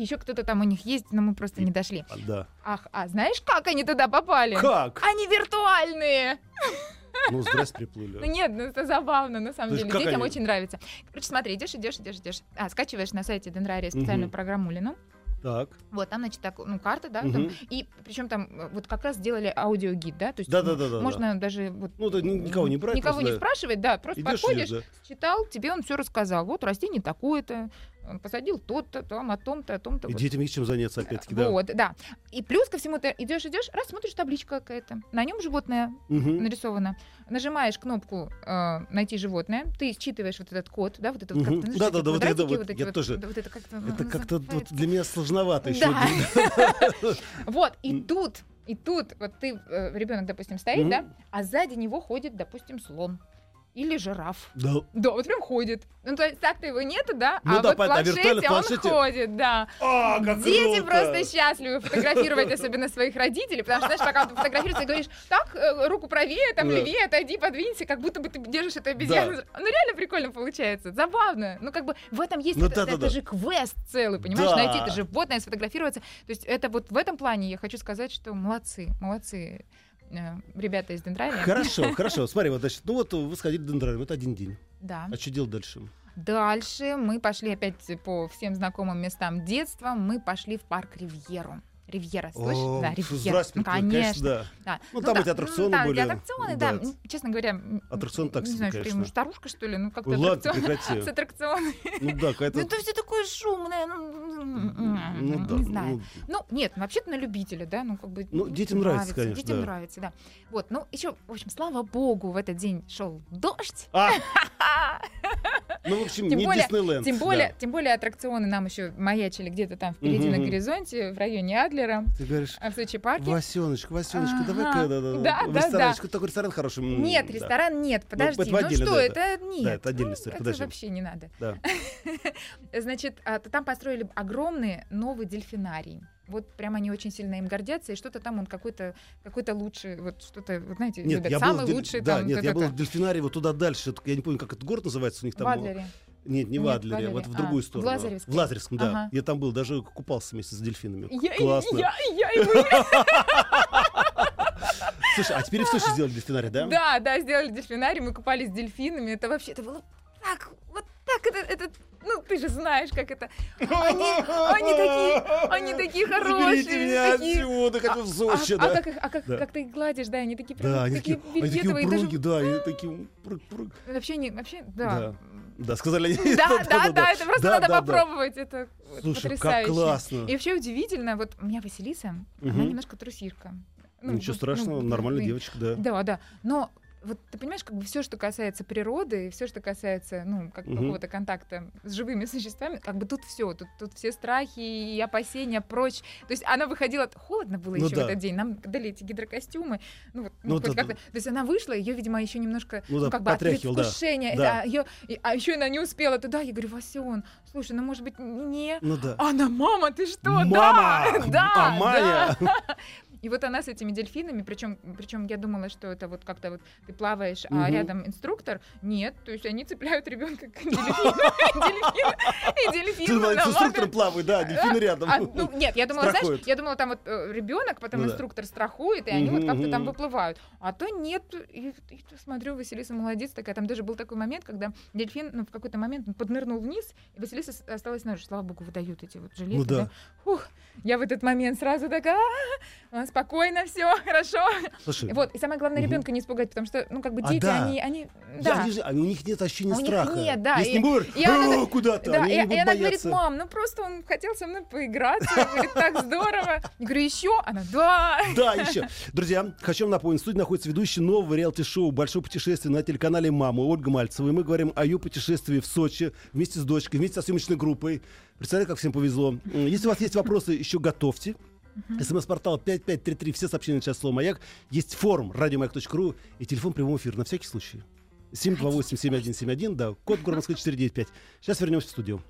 еще кто-то там у них есть, но мы просто не дошли. А, Да. Ах, а знаешь, как они туда попали? Как? Они виртуальные! Ну, здрасте, Ну приплыли. нет, ну это забавно, на самом То деле. Детям они? очень нравится. Короче, смотри, идешь, идешь, идешь, идешь. А, скачиваешь на сайте Дендрария специальную Мгм. программу Лину. Так. Вот, там, значит, так, ну, карта, да, там, Мгм. и причем там э, вот как раз сделали аудиогид, да, то есть Да-да-да-да-да. можно даже вот Ну, да, ни- никого не брать. никого не да. спрашивать, да, просто Идешь, подходишь, идешь, читал, тебе он все рассказал. Вот растение такое-то, Он посадил тот-то, там, о том-то, о том-то. И вот. детям есть чем заняться, опять-таки, да. Вот, да. И плюс ко всему ты идешь, идешь, раз смотришь табличка какая-то, на нем животное Мгм. нарисовано. Нажимаешь кнопку э, найти животное, ты считываешь вот этот код, да, вот это вот Мгм. как-то, знаешь, Да-да-да, эти вот это вот, эти я тоже- да, вот это как-то, Это ну, как-то вот для меня сложновато еще. Да. Вот, и тут, и тут, вот ты, ребенок, допустим, стоит, да, а сзади него ходит, допустим, слон. Или жираф. Да. Да, вот прям ходит. Ну, то есть так-то его нету, да? Ну а да, вот в понятно, а виртуально в планшете он планшете- ходит, да. А, как Дети круто! просто счастливы фотографировать, особенно своих родителей, потому что, знаешь, пока ты фотографируешься, ты говоришь, так, э, руку правее, там, Да. левее, отойди, подвинься, как будто бы ты держишь эту обезьяну. Ну, реально прикольно получается, забавно. Ну, как бы в этом есть, Ну, это, да-да-да. это же квест целый, понимаешь, Да. найти это животное, сфотографироваться. То есть это вот в этом плане я хочу сказать, что молодцы, молодцы ребята из Дендрайна. Хорошо, хорошо. Смотри, вот, значит, ну вот вы сходили в дендрарий, это один день. Да. А что делать дальше? Дальше мы пошли опять по всем знакомым местам детства. Мы пошли в парк Ривьеру. Ривьера, слышишь? О, да, Ривьера. Здравствуйте, Ну, конечно. да. Да. Ну, там да. эти аттракционы да, были. аттракционы, да. Да. Ну, Честно говоря, Аттракцион так не себе, знаю, что ты конечно. ему старушка, что ли? Ну, как-то ладно, аттракцион- с аттракционами. Ну да, Ну, какая-то... это все такое шумное. Ну, Ну да. не знаю. ну, Ну, нет, вообще-то на любителя, да, ну, как бы... Ну, детям нравится, конечно, Детям да. нравится, да. Вот, ну, еще, в общем, слава богу, в этот день шел дождь. А! Ну, в общем, Тем не более- Диснейленд. Тем да. более, тем более аттракционы нам еще маячили где-то там впереди на Мгм. горизонте, в районе Адлера, Ты говоришь, а в Сочи парке. Васеночка, Васеночка, Ага. давай-ка да, да, Да, в да, ресторанчик. Такой ресторан хороший. Нет, да. ресторан нет, подожди. это Ну, отдельно, что, да, это нет. Да, это отдельная Ну, история, это подожди. вообще не надо. Да. Значит, там построили огромный новый дельфинарий. Вот прям они очень сильно им гордятся, и что-то там он какой-то какой-то лучший, вот что-то, вот знаете, Нет, любят я был, самый в дель- лучший да, там. нет, я был в дельфинарии вот туда дальше. Я не помню, как этот город называется у них там. в Адлере. Нет, не в Нет, в Адлере, а вот в другую А, в сторону. Лазаревске. В Лазаревском, да. Ага. Я там был, даже купался вместе с дельфинами. Я, Классно. я, я, и мы. Слушай, а теперь в Сочи сделали дельфинарий, да? Да, да, сделали дельфинарий, мы купались с дельфинами. Это вообще, это было так, вот так, это, это, ну, ты же знаешь, как это. Они, они такие, они такие хорошие. Заберите меня такие- отсюда, хочу в Сочи, а, да. а как, их- а как, Да. как ты их гладишь, да, они такие прям Да, они такие такие, они такие вельветовые, даже упруги, да, они такие упруг-пруг. вообще не, вообще, да. Да, сказали они. Да, да, да, это просто Да, надо да, да. попробовать, это Слушай, потрясающе. как классно. И вообще удивительно, вот у меня Василиса, она немножко трусишка. Ну, Ничего вот, страшного, ну, нормальная ну, девочка, да. Да, да. Но вот ты понимаешь, как бы все, что касается природы, все, что касается, ну, как Мгм. какого-то контакта с живыми существами, как бы тут все, тут, тут все страхи и опасения прочь. То есть она выходила, холодно было Ну еще да. в этот день, нам дали эти гидрокостюмы, ну вот, Ну ну, хоть да, как-то. То есть она вышла, ее, видимо, еще немножко, Ну ну, да, как бы от да. Да. а, и- а еще она не успела туда, я говорю, Васен, слушай, ну, может быть, не... Ну да. Она, мама, ты что? Мама! Да, да, А да. И вот она с этими дельфинами, причем, причем я думала, что это вот как-то вот ты плаваешь, а Мгм. рядом инструктор. Нет, то есть они цепляют ребенка к дельфину, и дельфин с инструктором плавай, да, дельфины рядом. а, ну, нет, я думала, знаешь, я думала, там вот ребенок, потом Ну инструктор страхует, и они вот как-то там выплывают. А то нет. И, смотрю, Василиса молодец такая. Там даже был такой момент, когда дельфин, ну, в какой-то момент поднырнул вниз, и Василиса осталась снаружи. Слава богу, выдают эти вот жилеты. Ну да. Фух, я в этот момент сразу такая, «А, спокойно, все, хорошо. Слушай, Вот, и самое главное, Мгм. ребенка не испугать, потому что, ну, как бы А, дети, да. они, они, я да. вижу, а у них нет ощущения У них страха. нет, да, Если и- говорят, и она «А, куда-то, Да, они и, не и будут она говорит, бояться. мам, ну просто он хотел со мной поиграться. Говорит, так здорово. Я говорю, еще? Она, да. Да, еще. Друзья, хочу вам напомнить, в студии находится ведущий нового реалити-шоу «Большое путешествие» на телеканале «Мама» Ольга Мальцева. И мы говорим о ее путешествии в Сочи вместе с дочкой, вместе со съемочной группой. Представляете, как всем повезло. Если у вас есть вопросы, еще готовьте. СМС-портал 5533, все сообщения сейчас слово «Маяк». Есть форум радиомаяк.ру и телефон прямого эфира на всякий случай. 728-7171, да, код город Москвы 495. Сейчас вернемся в студию.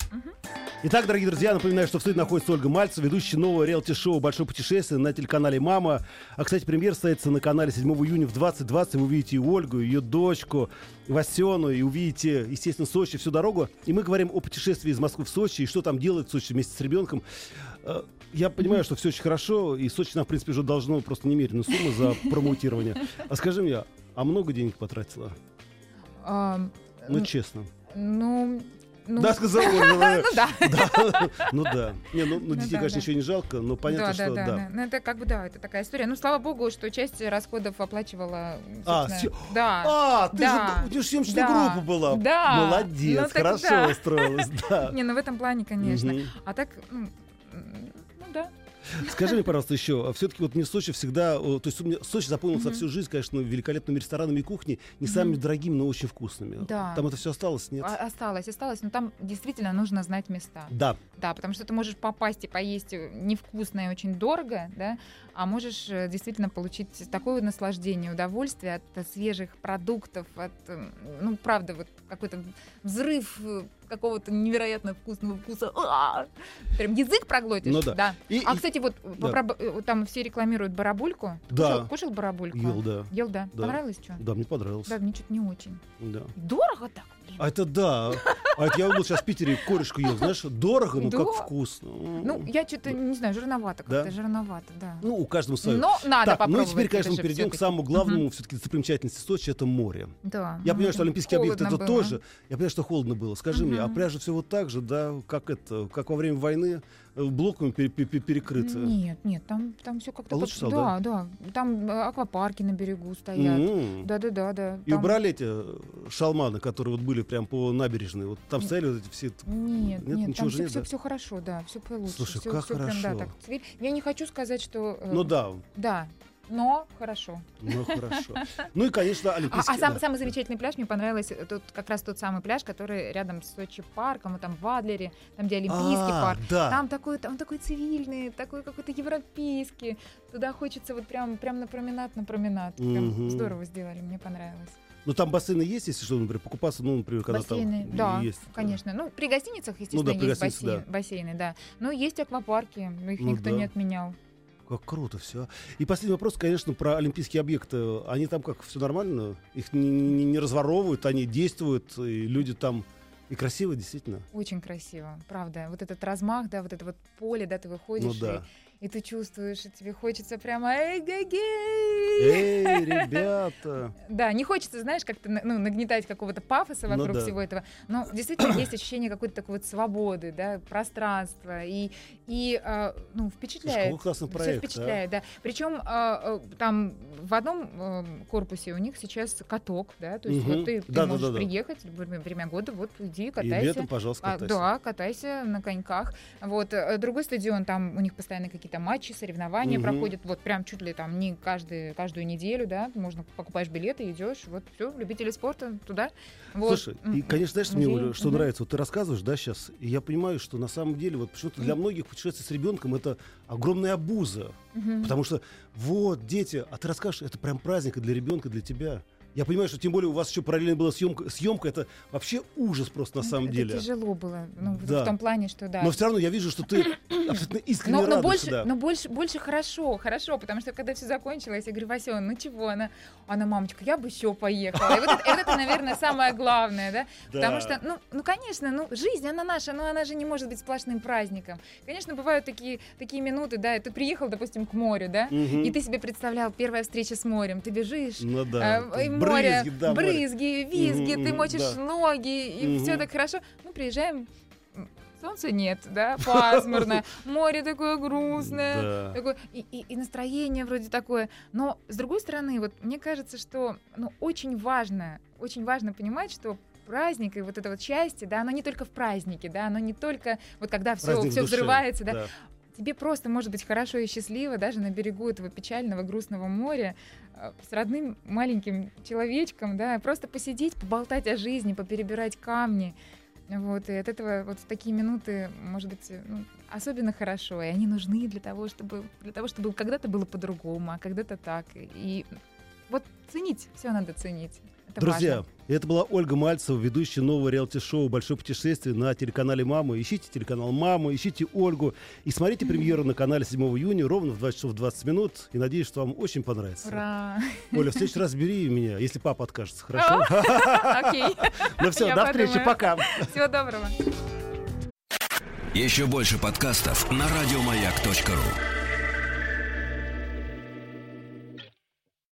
Итак, дорогие друзья, напоминаю, что в студии находится Ольга Мальцева, ведущая нового реалити-шоу «Большое путешествие» на телеканале «Мама». А, кстати, премьер состоится на канале 7 июня в 2020. Вы увидите и Ольгу, и ее дочку, Васену, и увидите, естественно, Сочи всю дорогу. И мы говорим о путешествии из Москвы в Сочи, и что там делать в Сочи вместе с ребенком. Э, Я понимаю, что все очень хорошо, и Сочи нам, в принципе, уже должно просто немеренную сумму за промоутирование. А скажи мне, а много денег потратила? А, Ну, честно. Ну, Ну, Да, сказал Ольга. ну да. Да, Ну да. Не, ну ну, Ну детей, конечно, еще не жалко, но понятно, что да. Ну, это как бы, да, это такая история. Ну, слава богу, что часть расходов оплачивала, А, да. А, ты же, у тебя же съемочная группа была. Да. Молодец, Ну, хорошо устроилась, да. Не, ну в этом плане, конечно. А так, ну, ну да. Скажи мне, пожалуйста, еще, все-таки вот мне Сочи всегда, то есть у меня Сочи запомнился всю жизнь, конечно, великолепными ресторанами и кухней, не самыми дорогими, но очень вкусными. Да. Там это все осталось, нет? А- Осталось, осталось. Но там действительно нужно знать места. Да, Да, потому что ты можешь попасть и поесть э, невкусно и очень дорого, да, а можешь э, действительно получить такое наслаждение, удовольствие от э, свежих продуктов, от, э, ну, правда, вот какой-то взрыв э, какого-то невероятно вкусного вкуса. А! Прям язык проглотишь. Ну да. И- А, и- кстати, вот да. там все рекламируют барабульку. Да. Кушал, кушал барабульку? ел, да. Ел, да. Да. Понравилось что? Да, мне понравилось. Да, мне что-то не очень. Да. Дорого так? А это да. А это я был сейчас в Питере корешку ел, знаешь, дорого, но Да. как вкусно. Ну, я что-то, не знаю, жирновато Да? как-то, жирновато, да. Ну, у каждого свое. Но надо Так, ну и попробовать. теперь, конечно, мы перейдем к самому главному все-таки достопримечательности Сочи, это море. Да. Я ну, понимаю, что Олимпийский объект это было. тоже. Я понимаю, что холодно было. Скажи мне, а пляжи все вот так же, да, как это, как во время войны, блоками пере- пере- пере- перекрыты? Нет, нет, там, там все как-то... А лучше под- стало, да, да, Там э, аквапарки на берегу стоят. М. Да, да, да, да. И там- убрали эти э, шалманы, которые вот были прям по набережной. Вот там стояли вот эти все. Нет, Нет, нет, ничего там же все, нет, да? все, хорошо, да, все получше. Слушай, всё- как всё прям, да, хорошо. так. Я не хочу сказать, что... э, Ну да, Да, но хорошо. ну хорошо. Ну и, конечно, А, Олимпийский. а сам- да. самый замечательный пляж мне понравилось, э, тут как раз тот самый пляж, который рядом с Сочи парком, вот там в Адлере, там где Олимпийский А, парк. Да. Там такой, он такой цивильный, такой какой-то европейский. Туда хочется вот прям, прям на променад, на променад. Прям Мгм. здорово сделали, мне понравилось. Ну там бассейны есть, если что, например, покупаться, ну, например, когда бассейны, там да, есть. конечно. Ну, при гостиницах, естественно, да, при есть гостинице, бассейн- бассейны, да. Но есть аквапарки, их Ну никто да. не отменял. Как круто все. И последний вопрос, конечно, про олимпийские объекты. Они там как, все нормально? Их не, не- не разворовывают, они действуют, и люди там и красиво, действительно. Очень красиво, правда. Вот этот размах, да, вот это вот поле, да, ты выходишь, Ну да. и, и ты чувствуешь, и тебе хочется прямо эй-га-гей! Эй, ребята! Да, не хочется, знаешь, как-то ну, нагнетать какого-то пафоса Ну вокруг да. всего этого. Но действительно есть ощущение какой-то такой вот свободы, да, пространства. И, и а, ну, впечатляет. какой классный проект, а. впечатляет, да. Причем а, а, там в одном а, корпусе у них сейчас каток, да, то есть Мгм. вот ты, ты Да-да-да-да. можешь приехать в время года, вот иди, И катайся. летом, пожалуйста, А, катайся. да, катайся на коньках. Вот э, другой стадион, там у них постоянно какие-то матчи, соревнования Мгм. проходят, вот прям чуть ли там не каждый, каждую неделю, да, можно покупаешь билеты, идешь, вот все, любители спорта туда. Вот. Слушай, и, конечно, знаешь, мне, музей, Оля, что мгм. нравится? Вот ты рассказываешь, да, сейчас, и я понимаю, что на самом деле, вот почему-то для многих путешествие с ребенком это огромная обуза. Мгм. Потому что, вот, дети, а ты расскажешь, это прям праздник и для ребенка, и для тебя. Я понимаю, что тем более у вас еще параллельно была съемка. Съемка это вообще ужас просто на Ну, самом это деле. тяжело было, ну, в- Да. в том плане, что да. Но все равно я вижу, что ты абсолютно искренне Но, но радуешься, больше, да. но больше, больше хорошо, хорошо, потому что когда все закончилось, я говорю, Вася, ну чего, она, она, мамочка, я бы еще поехала. И вот это, это, наверное, самое главное, да? Потому Да. что, ну, ну, конечно, ну, жизнь, она наша, но она же не может быть сплошным праздником. Конечно, бывают такие, такие минуты, да, ты приехал, допустим, к морю, да, Мгм. и ты себе представлял первая встреча с морем, ты бежишь, Ну да. там море, брызги, да, море. брызги, визги, Мгм, ты мочишь да. ноги, и Мгм. все так хорошо. Мы приезжаем, солнца нет, да, пасмурно, море такое грустное, Да. такое, и, и- и настроение вроде такое. Но с другой стороны, вот мне кажется, что ну, очень важно, очень важно понимать, что праздник и вот это вот счастье, да, оно не только в празднике, да, оно не только вот когда все, все взрывается, да, тебе просто может быть хорошо и счастливо даже на берегу этого печального грустного моря э, с родным маленьким человечком, да, просто посидеть, поболтать о жизни, поперебирать камни. Вот, и от этого вот в такие минуты, может быть, э, ну, особенно хорошо, и они нужны для того, чтобы, для того, чтобы когда-то было по-другому, а когда-то так. И вот ценить, все надо ценить. Это Друзья, важно. это была Ольга Мальцева, ведущая нового реалити-шоу «Большое путешествие» на телеканале «Мама». Ищите телеканал «Мама», ищите Ольгу и смотрите премьеру на канале 7 июня ровно в 20 часов 20 минут. И надеюсь, что вам очень понравится. Ура! Оля, в следующий раз бери меня, если папа откажется, хорошо? Окей. Ну все, до встречи, пока. Всего доброго. Еще больше подкастов на радиомаяк.ру.